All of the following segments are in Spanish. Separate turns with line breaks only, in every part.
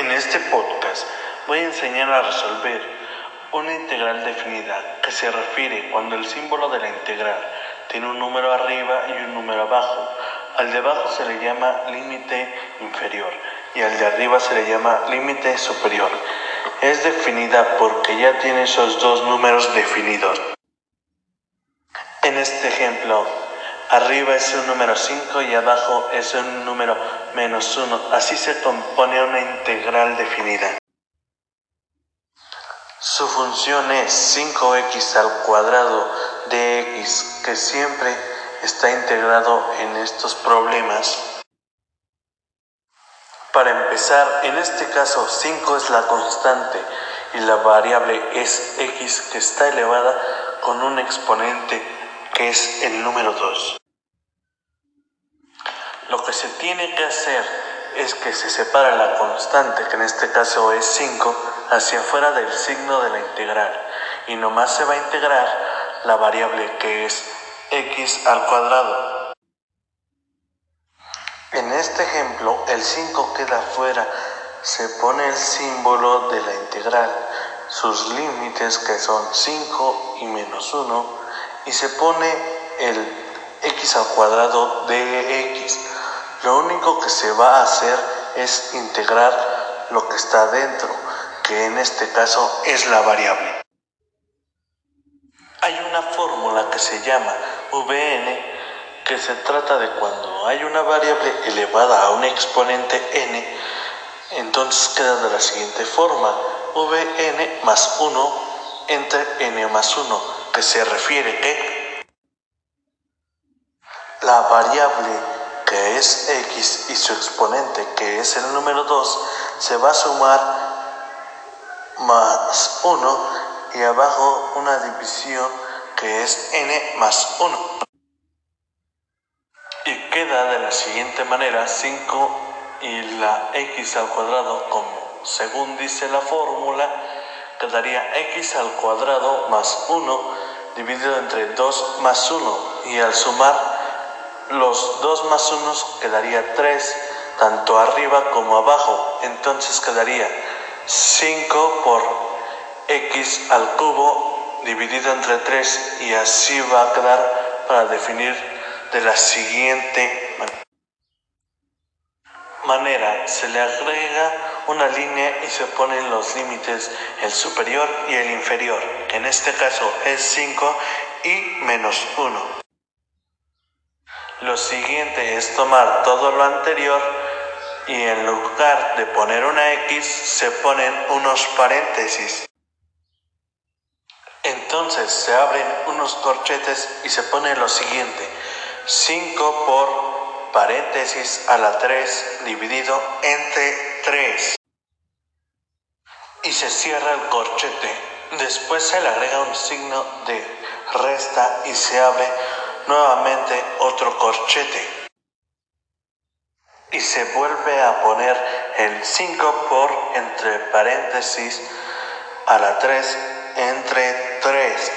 En este podcast voy a enseñar a resolver una integral definida que se refiere cuando el símbolo de la integral tiene un número arriba y un número abajo. Al de abajo se le llama límite inferior y al de arriba se le llama límite superior. Es definida porque ya tiene esos dos números definidos. En este ejemplo, arriba es un número 5 y abajo es un número menos 1. Así se compone una integral definida. Su función es 5x al cuadrado de x, que siempre está integrado en estos problemas. Para empezar, en este caso 5 es la constante y la variable es x que está elevada con un exponente que es el número 2. Lo que se tiene que hacer es que se separa la constante, que en este caso es 5, hacia afuera del signo de la integral y nomás se va a integrar la variable que es x al cuadrado. En este ejemplo el 5 queda fuera, se pone el símbolo de la integral, sus límites que son 5 y menos 1 y se pone el x al cuadrado de x. Lo único que se va a hacer es integrar lo que está dentro que en este caso es la variable. Hay una fórmula que se llama Vn que se trata de cuando hay una variable elevada a un exponente n, entonces queda de la siguiente forma, Vn más 1 entre n más 1, que se refiere que la variable que es x y su exponente que es el número 2 se va a sumar más 1 y abajo una división que es n más 1. Y queda de la siguiente manera 5 y la x al cuadrado como según dice la fórmula quedaría x al cuadrado más 1 dividido entre 2 más 1 y al sumar los 2 más 1 quedaría 3 tanto arriba como abajo entonces quedaría 5 por x al cubo dividido entre 3 y así va a quedar para definir de la siguiente manera. Se le agrega una línea y se ponen los límites, el superior y el inferior, en este caso es 5 y menos 1. Lo siguiente es tomar todo lo anterior y en lugar de poner una X se ponen unos paréntesis. Entonces se abren unos corchetes y se pone lo siguiente, 5 por paréntesis a la 3 dividido entre 3. Y se cierra el corchete. Después se le agrega un signo de resta y se abre nuevamente otro corchete y se vuelve a poner el 5 por entre paréntesis a la 3 entre 3.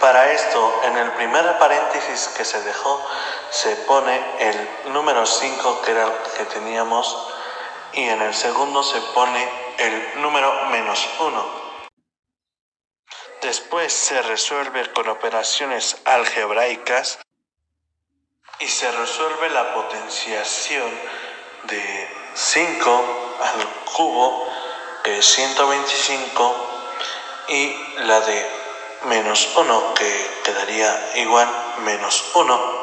Para esto, en el primer paréntesis que se dejó, se pone el número 5 que era el que teníamos y en el segundo se pone el número menos 1. Después se resuelve con operaciones algebraicas y se resuelve la potenciación de 5 al cubo, que es 125, y la de menos 1, que quedaría igual menos 1.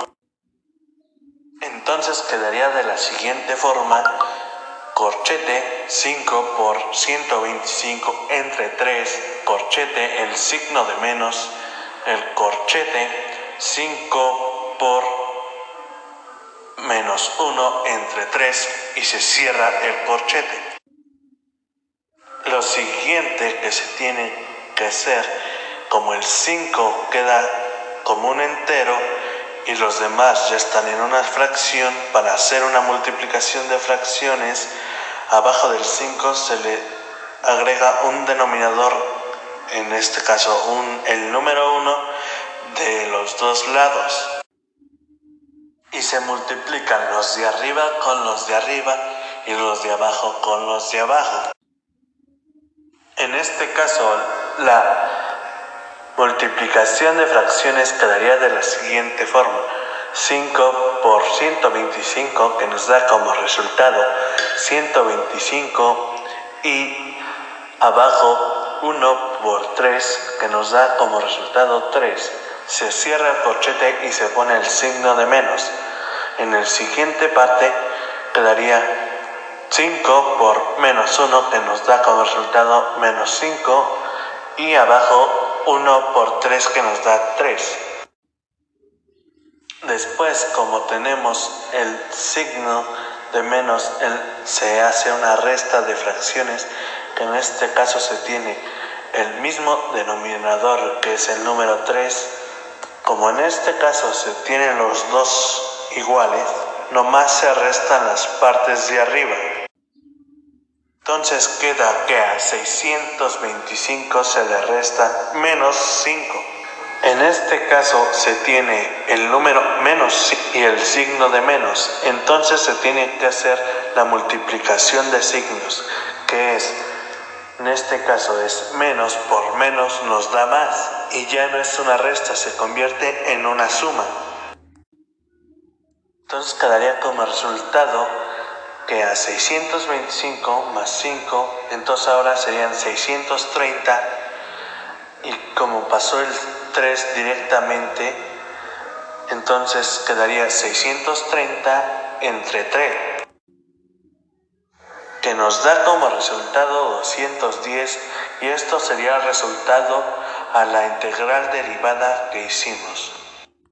Entonces quedaría de la siguiente forma, corchete 5 por 125 entre 3, corchete el signo de menos, el corchete 5 por menos 1 entre 3 y se cierra el corchete. Lo siguiente que se tiene que hacer, como el 5 queda como un entero y los demás ya están en una fracción, para hacer una multiplicación de fracciones, abajo del 5 se le agrega un denominador, en este caso un, el número 1 de los dos lados y se multiplican los de arriba con los de arriba y los de abajo con los de abajo. En este caso, la multiplicación de fracciones quedaría de la siguiente forma. 5 por 125 que nos da como resultado 125 y abajo 1 por 3 que nos da como resultado 3. Se cierra el corchete y se pone el signo de menos. En el siguiente parte quedaría 5 por menos 1 que nos da como resultado menos 5 y abajo 1 por 3 que nos da 3. Después, como tenemos el signo de menos, se hace una resta de fracciones, que en este caso se tiene el mismo denominador, que es el número 3. Como en este caso se tienen los dos iguales, nomás se restan las partes de arriba. Entonces queda que a 625 se le resta menos 5. En este caso se tiene el número menos y el signo de menos. Entonces se tiene que hacer la multiplicación de signos, que es, en este caso es menos por menos nos da más. Y ya no es una resta, se convierte en una suma. Entonces quedaría como resultado que a 625 más 5, entonces ahora serían 630 y como pasó el 3 directamente, entonces quedaría 630 entre 3, que nos da como resultado 210 y esto sería el resultado a la integral derivada que hicimos.